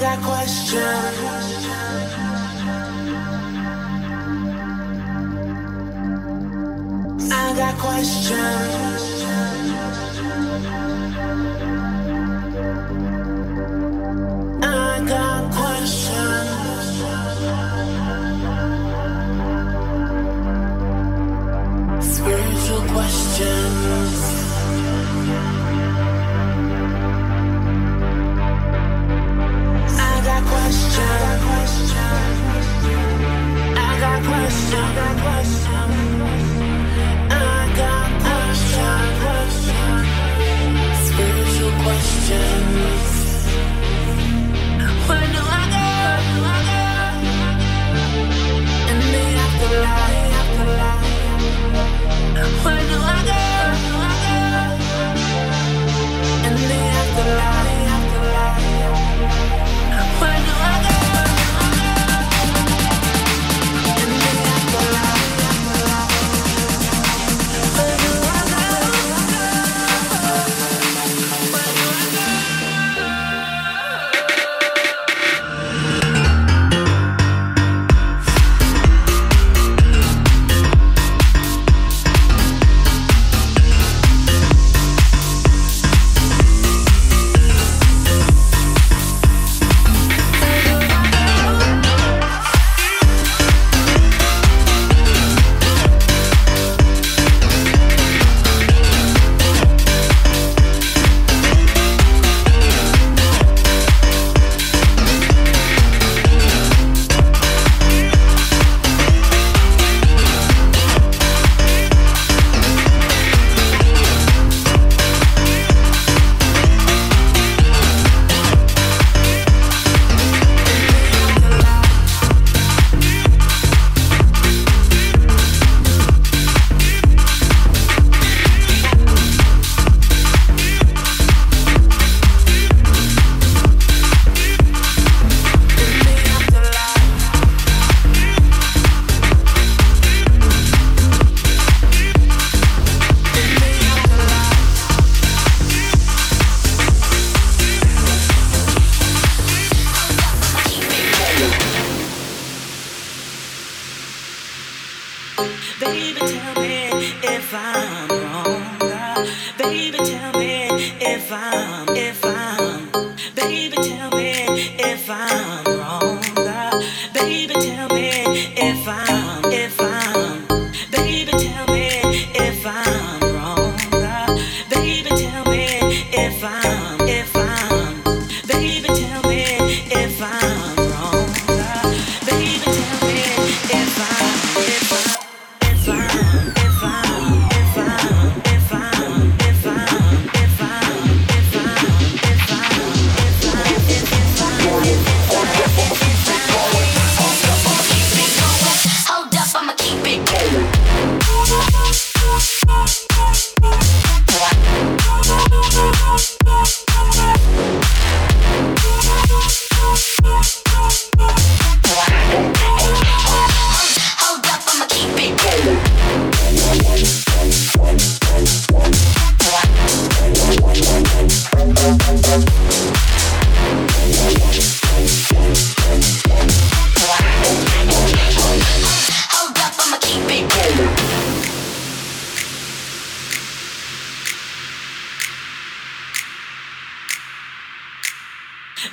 got questions. I got questions.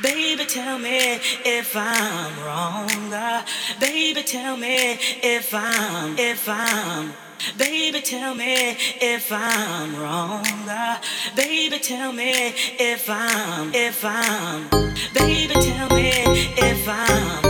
Baby, tell me if I'm wrong. Uh, baby, tell me if I'm, if I'm. Baby, tell me if I'm wrong. Uh, baby, tell me if I'm, if I'm. Baby, tell me if I'm.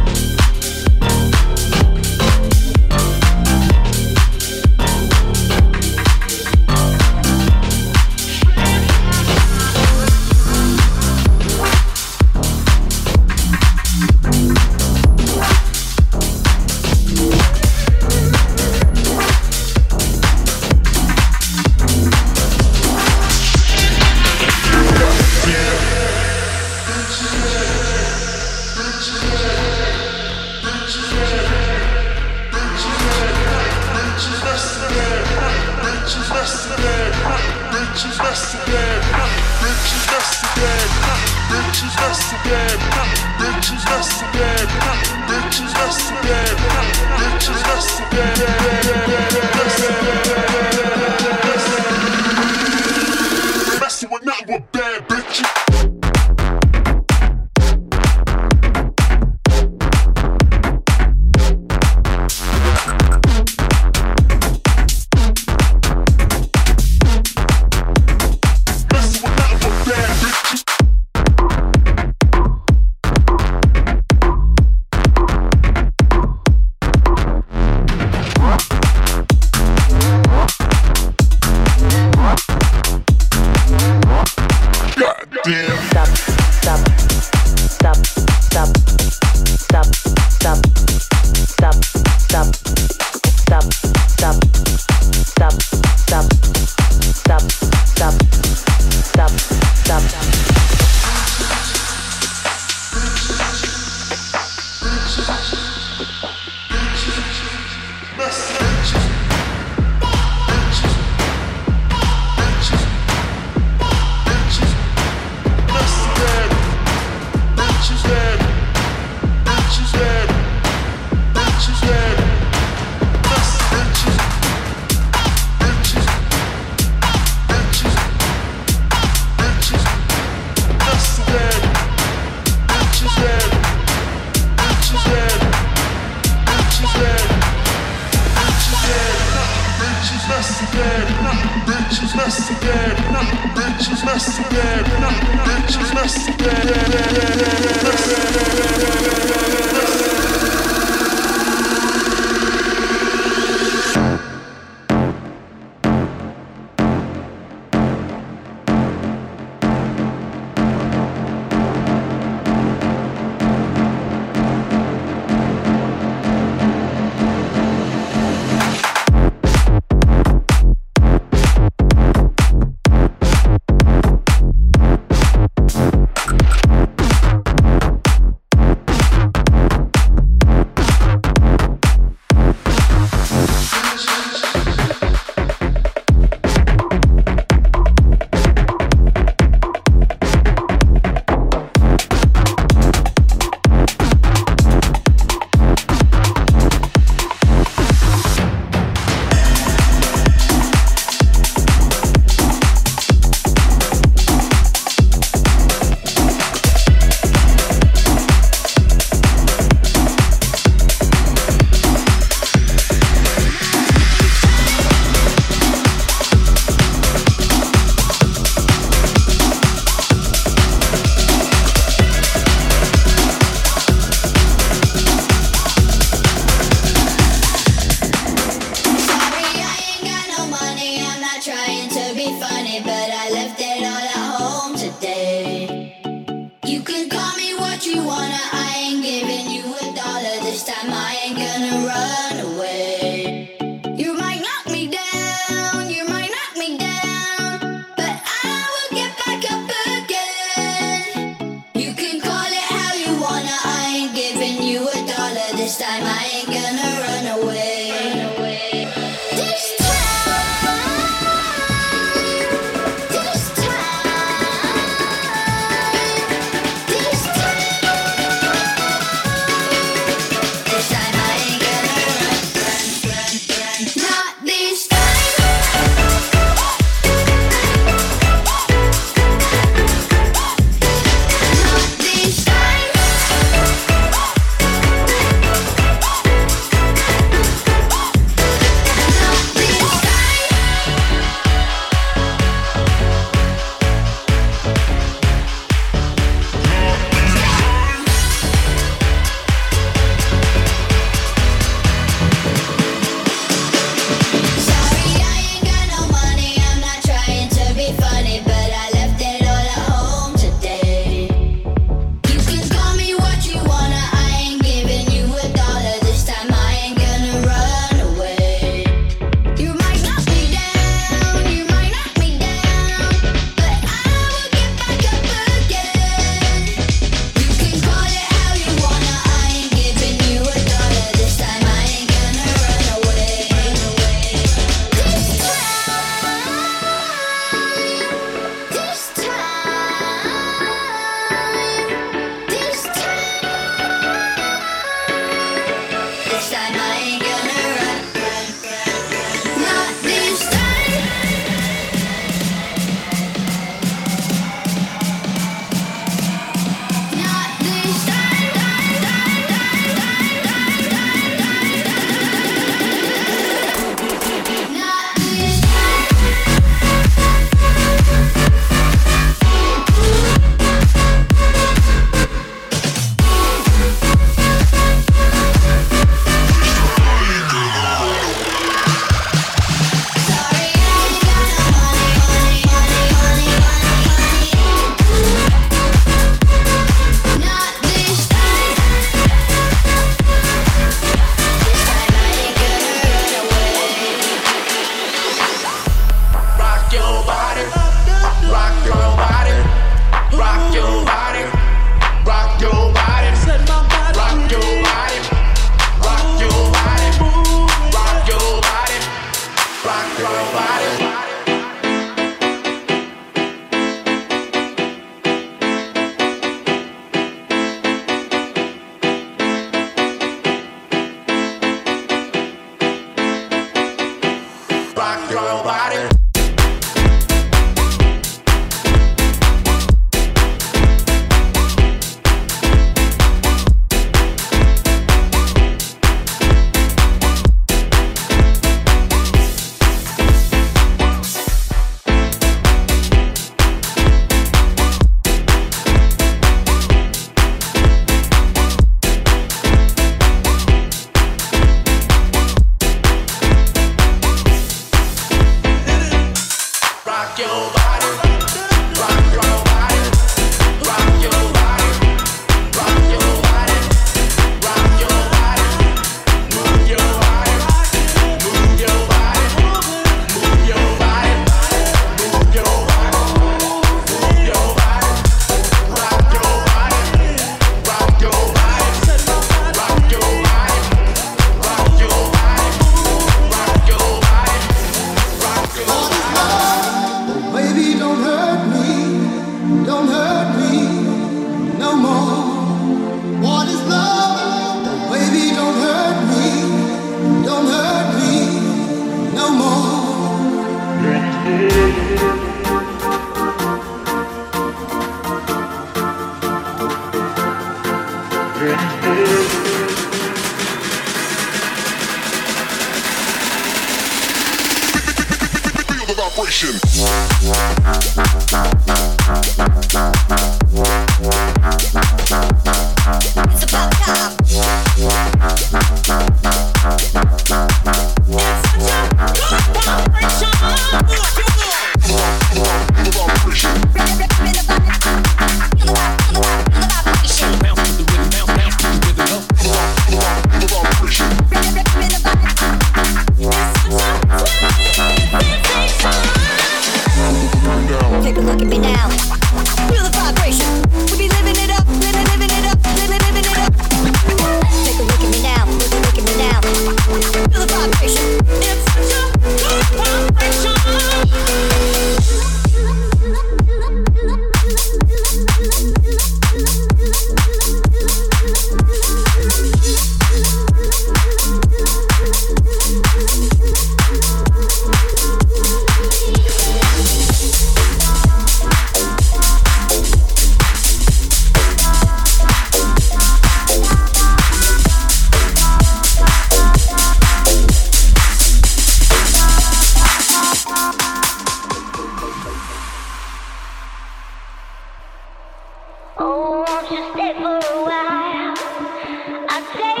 Let's!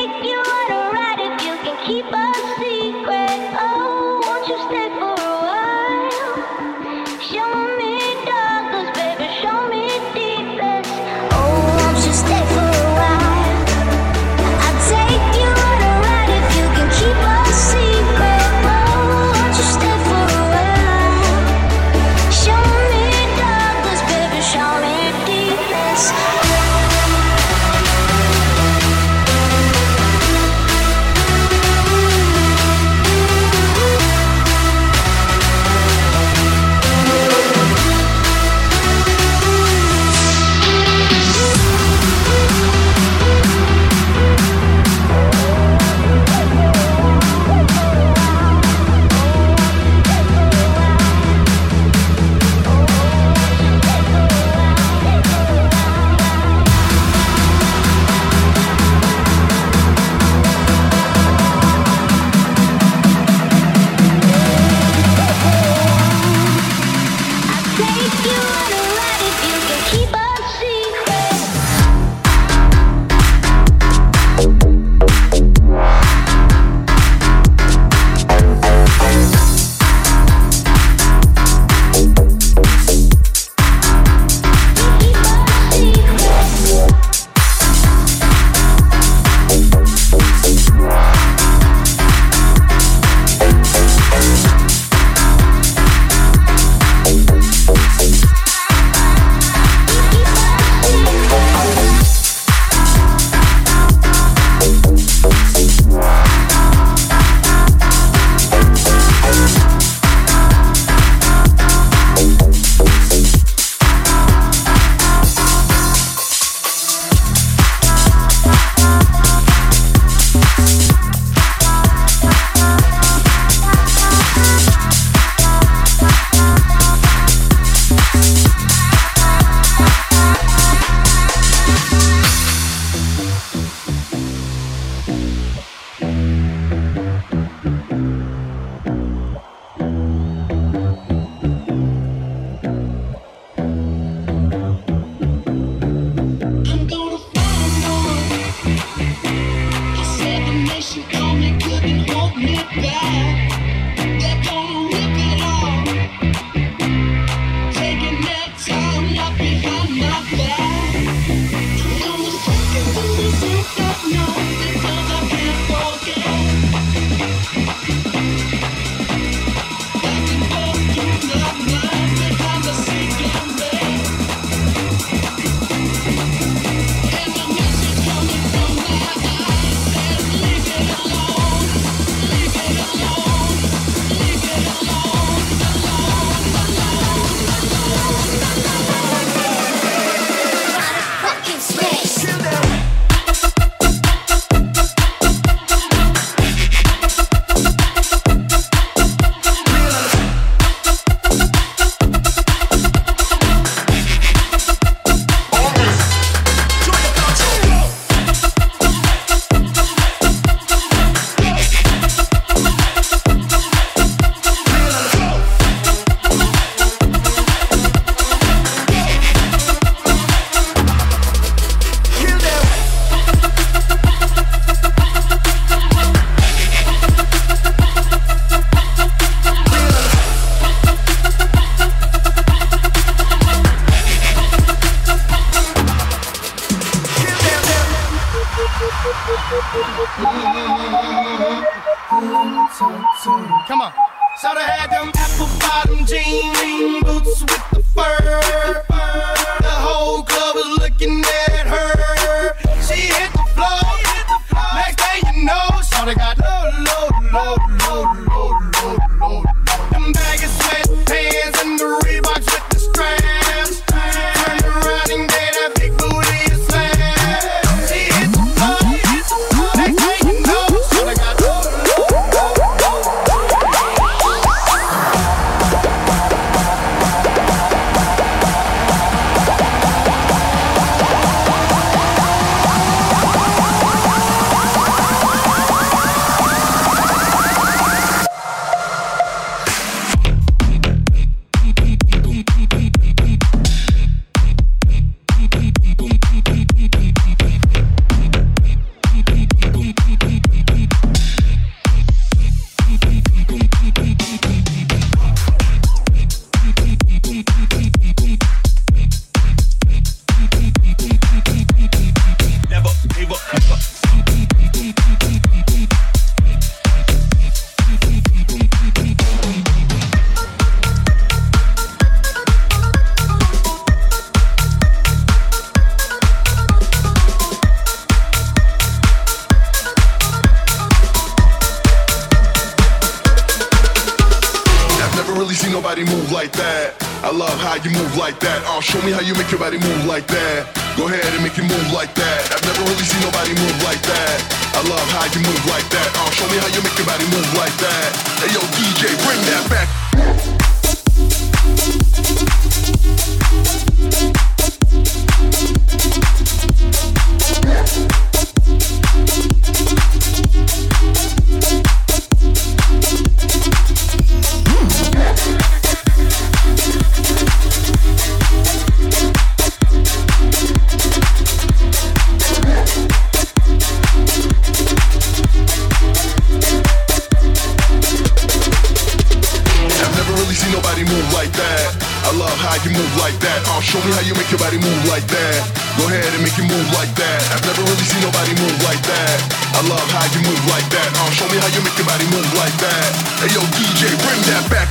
how you move like that. I'll show me how you make your body move like that. Go ahead and make you move like that. I've never really seen nobody move like that. I love how you move like that. I'll show me how you make your body move like that. Hey yo, DJ, bring that back.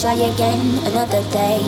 Try again another day.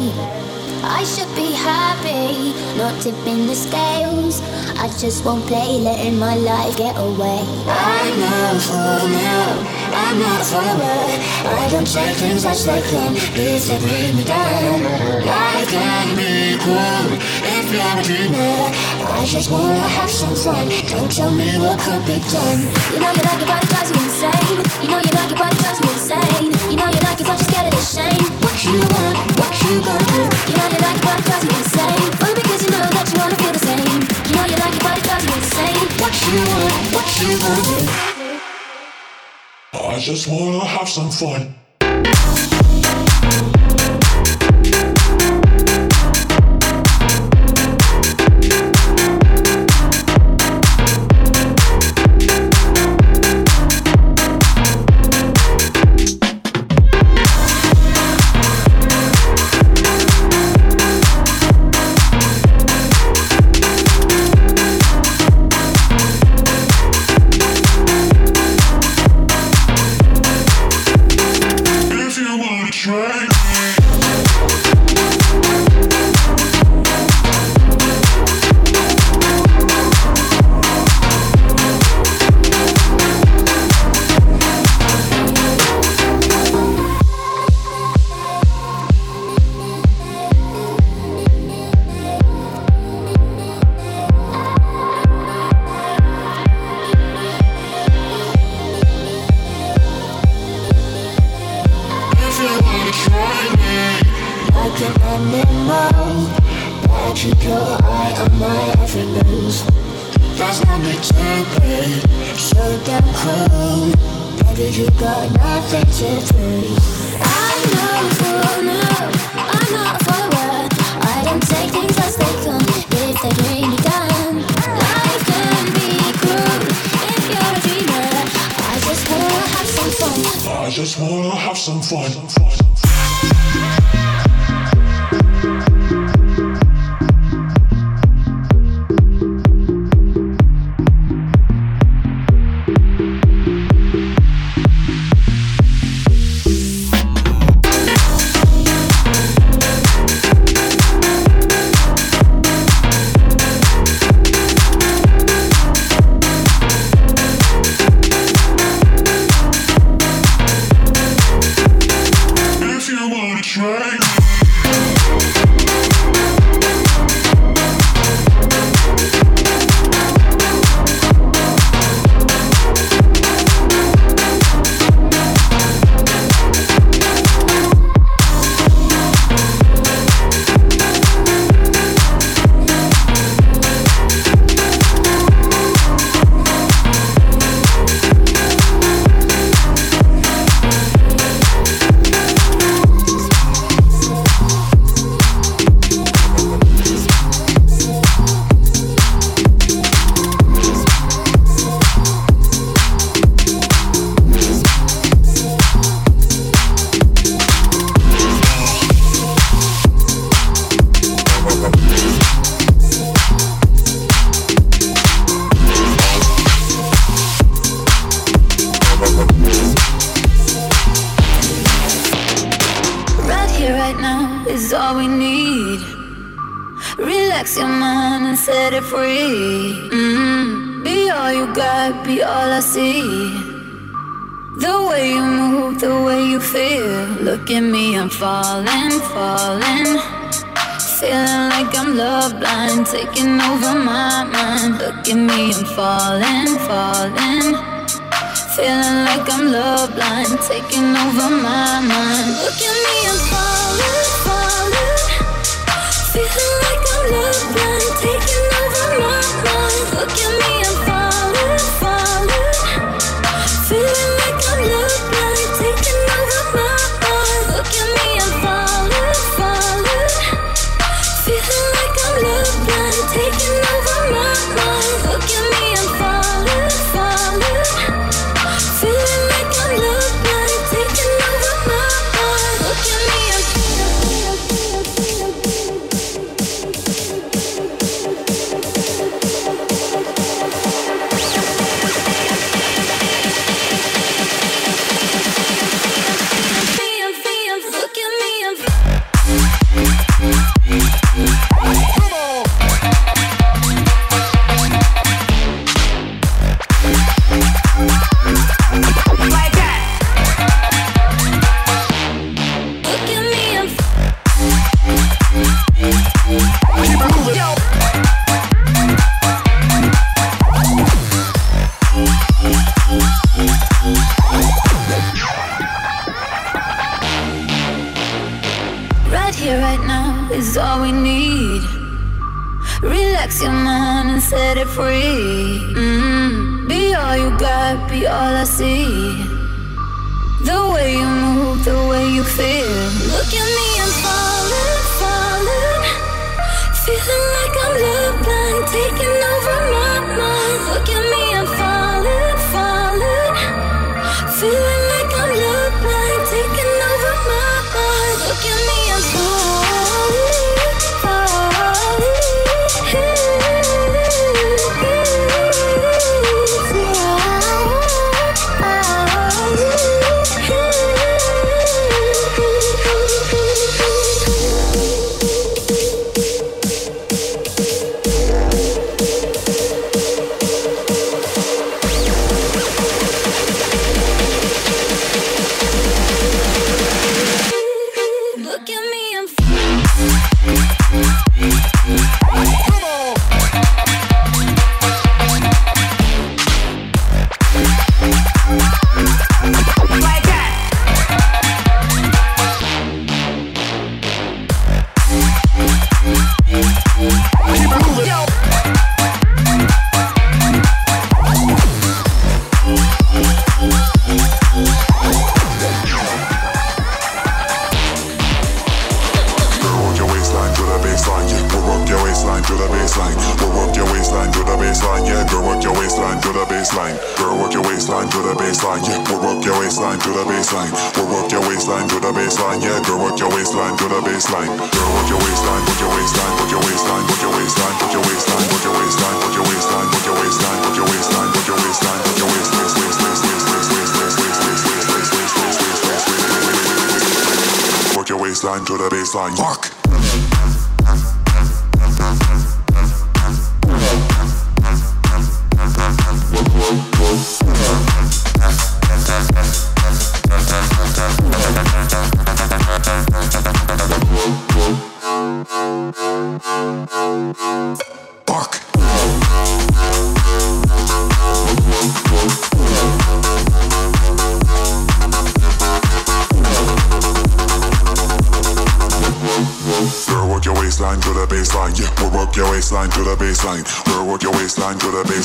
I should be happy, not tipping the scales. I just won't play, letting my life get away. I'm not for now, I'm not forward. I don't say things as they come, if they bring me down. Life can be cool if you're a dreamer. I just wanna have some fun. Don't tell me what could be done. You know you like your body drives you insane. You know you like your body drives you You know you like it, but you're scared of the shame. What you want, what you gonna do? You know you like your body drives you insane. Because you know that you wanna feel the same. You know you like your body drives you insane. What you want, what you gonna do? I just wanna have some fun. set it free. Mm-hmm. Be all you got, be all I see. The way you move, the way you feel. Look at me, I'm falling, falling. Feeling like I'm love blind, taking over my mind. Look at me, I'm falling, falling. Feeling like I'm love blind, taking over my mind. Look at me, I'm falling, falling. Feeling like I'm love blind. Look at me. might be all I see. The way you move, the way you feel. Look at me, I'm falling, falling. Feeling like I'm love blind, taking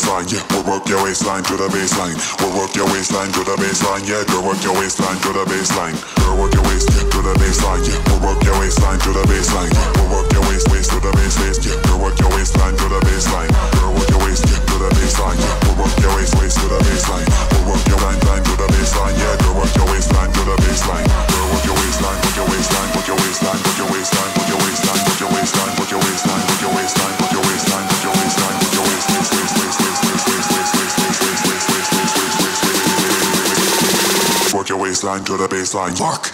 baseline. Yeah, we'll work your waistline to the baseline. We'll work your waistline to the baseline. Yeah, girl, work your waistline to the baseline. Girl, work your waist yeah, to the baseline. Yeah, we'll work your waistline to the baseline. We'll work your waist waist to the base base. Yeah, girl, work your waistline to the baseline. Girl, work your waist yeah, to the baseline. Yeah, we'll work your waist waist to the baseline. We'll work your line line to the baseline. Yeah, girl, work your waistline to the baseline. Waistline, work your waistline, work your waistline, work your waistline, work your waistline, baseline to the baseline. Fuck.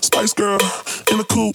Spice Girl in the coupe.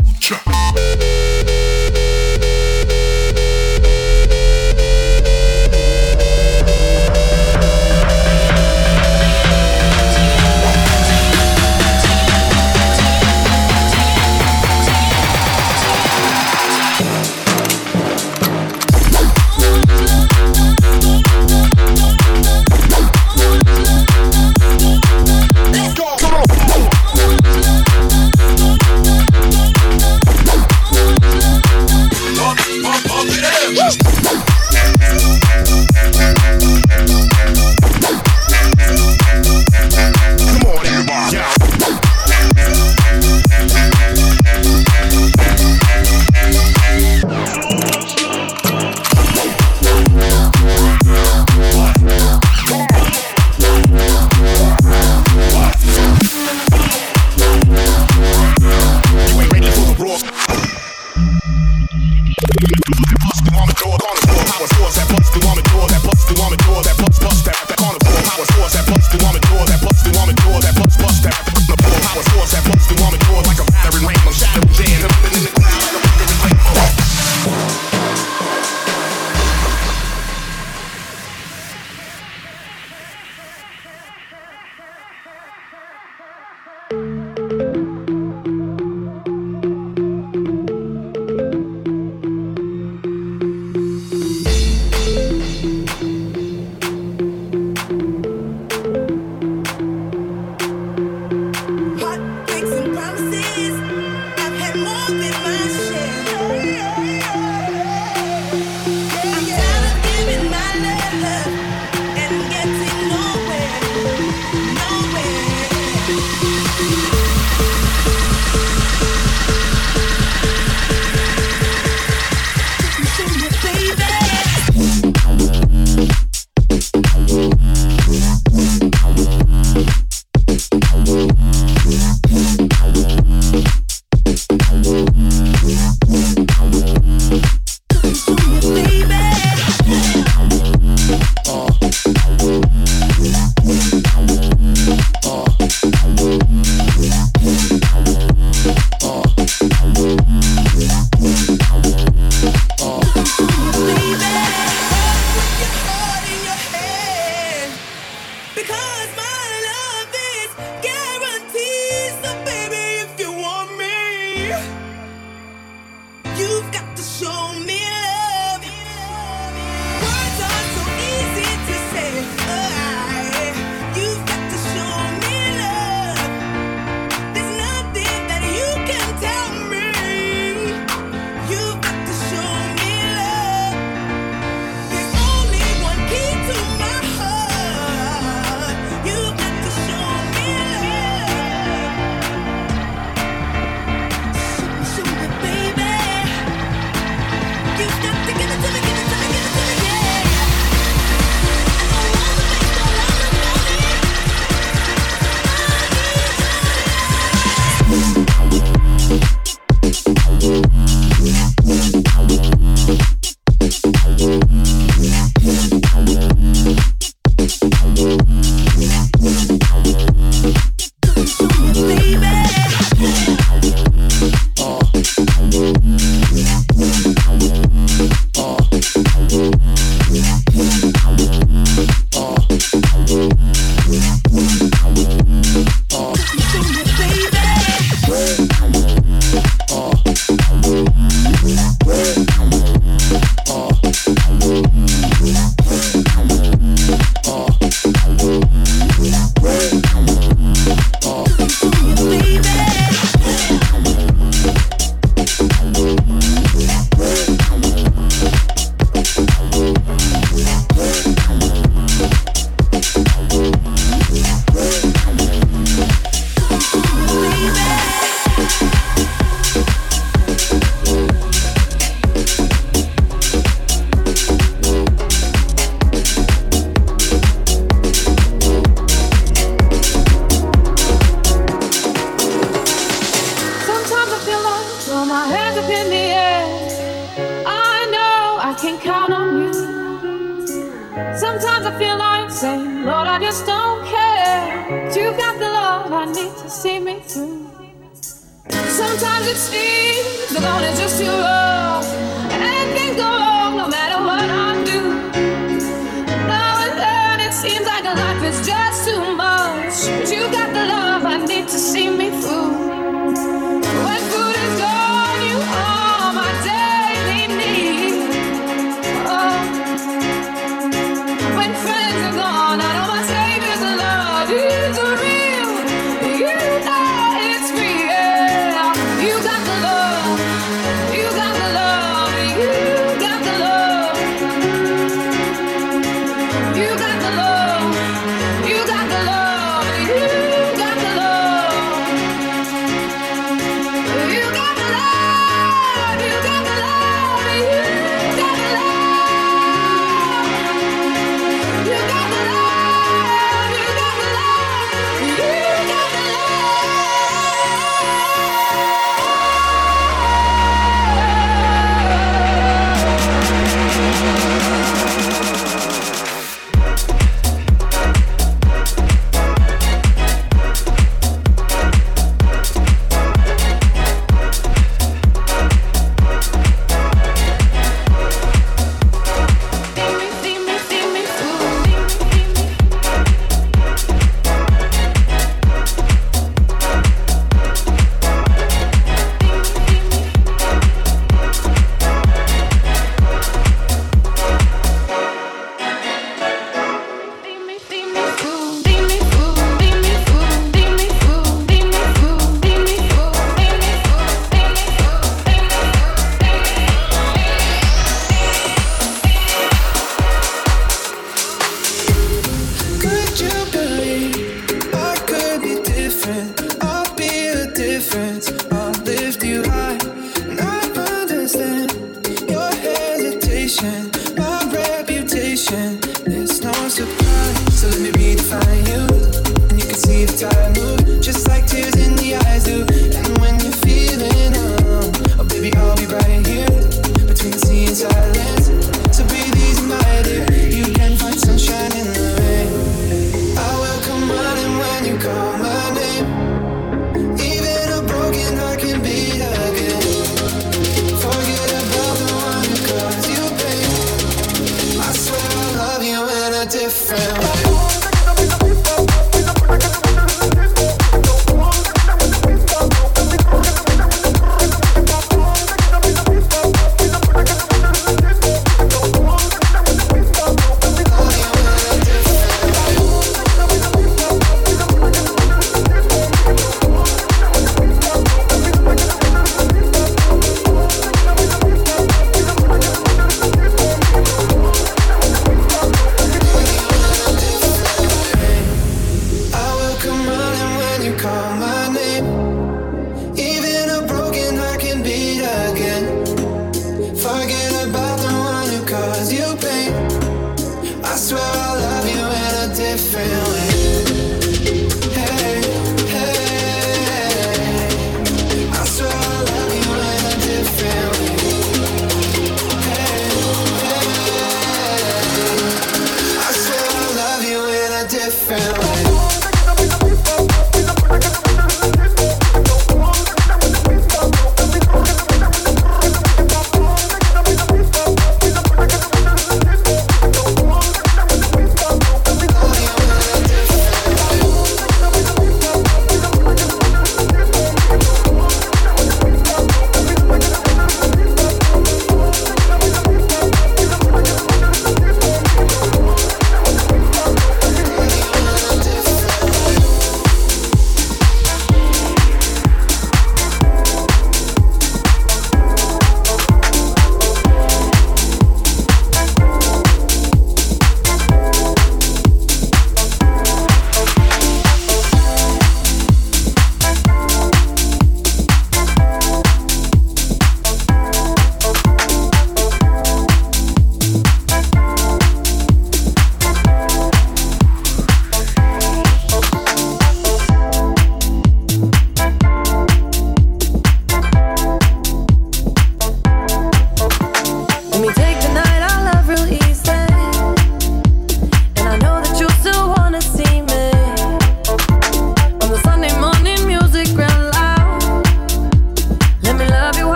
I feel I'm saying, Lord, I just don't care. You got the love I need to see me through. Sometimes it seems the going is just too long, and things go wrong no matter what I do. Now and then it seems like life is just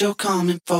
you're coming for.